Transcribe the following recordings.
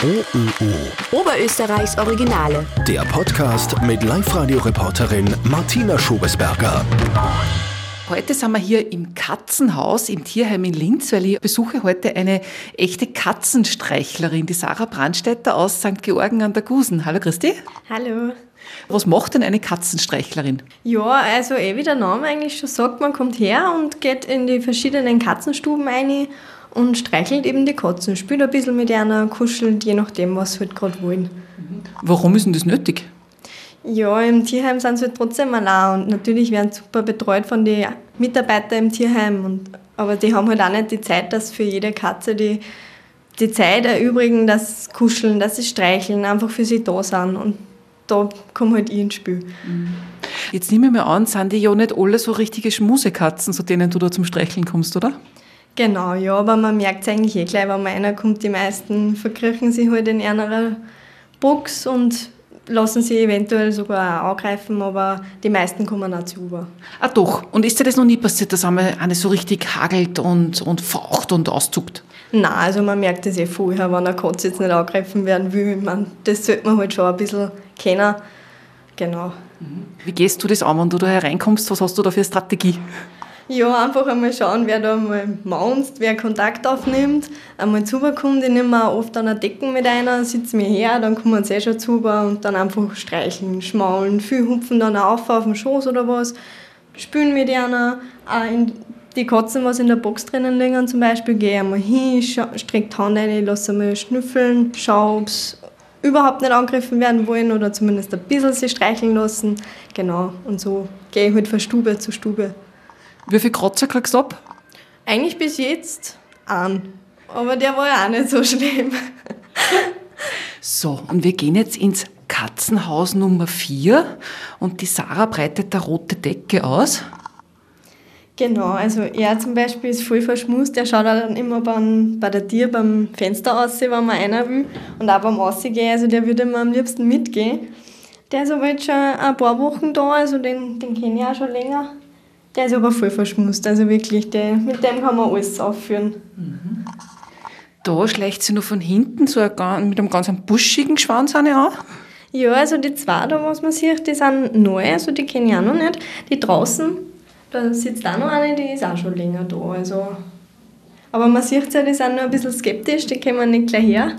OÖO. Oberösterreichs Originale. Der Podcast mit Live-Radio-Reporterin Martina Schobesberger. Heute sind wir hier im Katzenhaus im Tierheim in Linz, weil ich besuche heute eine echte Katzenstreichlerin, die Sarah Brandstätter aus St. Georgen an der Gusen. Hallo Christi. Hallo. Was macht denn eine Katzenstreichlerin? Ja, also eh wie der Name eigentlich schon sagt, man kommt her und geht in die verschiedenen Katzenstuben rein und streichelt eben die Katzen, spielt ein bisschen mit einer, kuschelt, je nachdem, was sie halt gerade wollen. Warum ist denn das nötig? Ja, im Tierheim sind sie halt trotzdem allein und natürlich werden sie super betreut von den Mitarbeitern im Tierheim. Und, aber die haben halt auch nicht die Zeit, dass für jede Katze die, die Zeit erübrigen, dass sie kuscheln, dass sie streicheln, einfach für sie da sind. Und da komme halt ich ins Spiel. Jetzt nehme ich mal an, sind die ja nicht alle so richtige Schmusekatzen, zu denen du da zum Streicheln kommst, oder? Genau, ja, aber man merkt es eigentlich eh gleich, wenn man einer kommt, die meisten verkriechen sich halt in einer Box und lassen sie eventuell sogar auch angreifen, aber die meisten kommen auch zu über. Ah doch, und ist dir das noch nie passiert, dass einmal eine so richtig hagelt und, und faucht und auszuckt? Nein, also man merkt das eh vorher, wenn eine Katze jetzt nicht angegriffen werden will. Ich meine, das sollte man halt schon ein bisschen kennen. Genau. Wie gehst du das an, wenn du da hereinkommst? Was hast du da für eine Strategie? Ja, einfach einmal schauen, wer da mal maunzt, wer Kontakt aufnimmt, einmal zukommt. Ich nehme auch oft an der Decken mit einer, sitze mir her, dann kommen sie eh schon zu und dann einfach streicheln, schmaulen. Viele hupfen dann auf auf dem Schoß oder was, spülen mit einer. Auch in die Katzen, was in der Box drinnen liegen zum Beispiel, gehe ich einmal hin, strecke die Hand rein, lasse einmal schnüffeln, schaue, ob überhaupt nicht angegriffen werden wollen oder zumindest ein bisschen sie streicheln lassen. Genau, und so gehe ich halt von Stube zu Stube. Wie viel Kratzer kriegst du ab? Eigentlich bis jetzt an. Aber der war ja auch nicht so schlimm. So, und wir gehen jetzt ins Katzenhaus Nummer 4 und die Sarah breitet da rote Decke aus. Genau, also er zum Beispiel ist voll verschmust. Der schaut auch dann immer beim, bei der Tür beim Fenster aus, wenn man einer will. Und auch beim Aussehen, also der würde mir am liebsten mitgehen. Der ist aber jetzt schon ein paar Wochen da, also den, den kenne ich auch schon länger. Der ist aber voll verschmust, also wirklich, der, mit dem kann man alles aufführen. Da schleicht sie nur von hinten so ein, mit einem ganz buschigen Schwanz an. Ja, also die zwei da, was man sieht, die sind neu, also die kenne ich auch noch nicht. Die draußen, da sitzt auch noch eine, die ist auch schon länger da. Also. Aber man sieht ja, die sind noch ein bisschen skeptisch, die kommen nicht gleich her.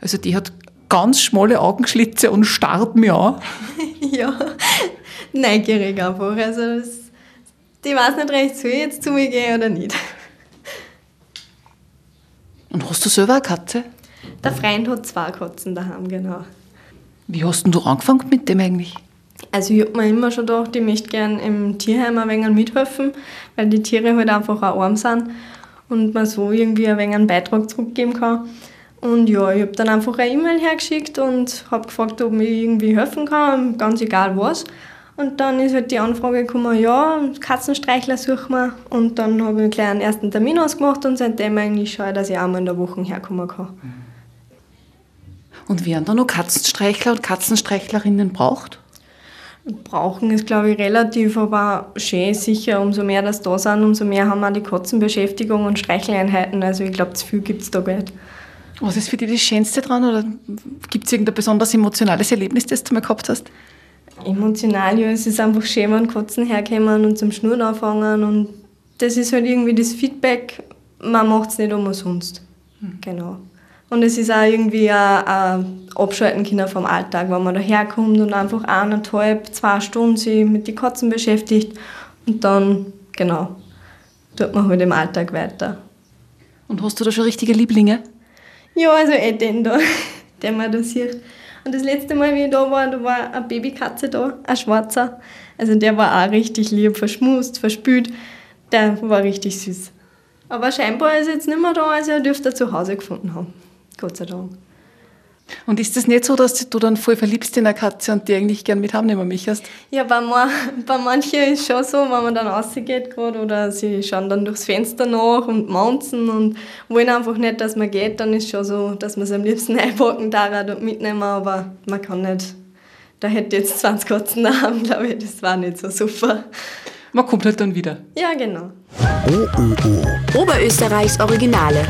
Also die hat ganz schmale Augenschlitze und starrt mir an. ja, neugierig einfach. Also das, die weiß nicht recht, soll ich jetzt zu mir gehen oder nicht. Und hast du selber eine Katze? Der Freund hat zwei Katzen daheim, genau. Wie hast denn du angefangen mit dem eigentlich? Also ich habe mir immer schon gedacht, ich möchte gerne im Tierheim ein wenig mithelfen, weil die Tiere halt einfach auch arm sind und man so irgendwie ein wenig einen Beitrag zurückgeben kann. Und ja, ich habe dann einfach eine E-Mail hergeschickt und habe gefragt, ob ich irgendwie helfen kann, ganz egal was. Und dann ist halt die Anfrage gekommen, ja, Katzenstreichler suchen wir. Und dann habe ich gleich einen ersten Termin ausgemacht und seitdem eigentlich schaue ich, dass ich einmal in der Woche herkommen kann. Und wer da noch Katzenstreichler und Katzenstreichlerinnen braucht? Brauchen ist, glaube ich, relativ, aber schön sicher, umso mehr das da sind, umso mehr haben auch die Katzenbeschäftigung und Streicheleinheiten. Also ich glaube, zu viel gibt es da gar nicht. Was ist für dich das Schönste dran oder gibt es irgendein besonders emotionales Erlebnis, das du mal gehabt hast? Emotional, ja, es ist einfach schön, wenn Katzen herkommen und zum Schnurren anfangen und das ist halt irgendwie das Feedback, man macht es nicht umsonst. Genau. Und es ist auch irgendwie ein, ein Abschalten können vom Alltag, wenn man da herkommt und einfach eineinhalb, zwei Stunden sich mit den Katzen beschäftigt und dann, genau, tut man halt im Alltag weiter. Und hast du da schon richtige Lieblinge? Ja, also eh den da, den man da sieht. Und das letzte Mal, wie ich da war, da war eine Babykatze da, ein schwarzer. Also der war auch richtig lieb, verschmust, verspült. Der war richtig süß. Aber scheinbar ist er jetzt nicht mehr da, also er dürfte zu Hause gefunden haben. Gott sei Dank. Und ist das nicht so, dass du dann voll verliebst in eine Katze und die eigentlich gern mit heimnehmen möchtest? Ja, bei, ma bei manchen ist es schon so, wenn man dann rausgeht gerade oder sie schauen dann durchs Fenster nach und maunzen und wollen einfach nicht, dass man geht, dann ist es schon so, dass man es am liebsten einpacken darf und mitnehmen, aber man kann nicht. Da hätte ich jetzt 20 Katzen daheim, glaube ich, das war nicht so super. Man kommt halt dann wieder. Ja, genau. Oberösterreichs Originale.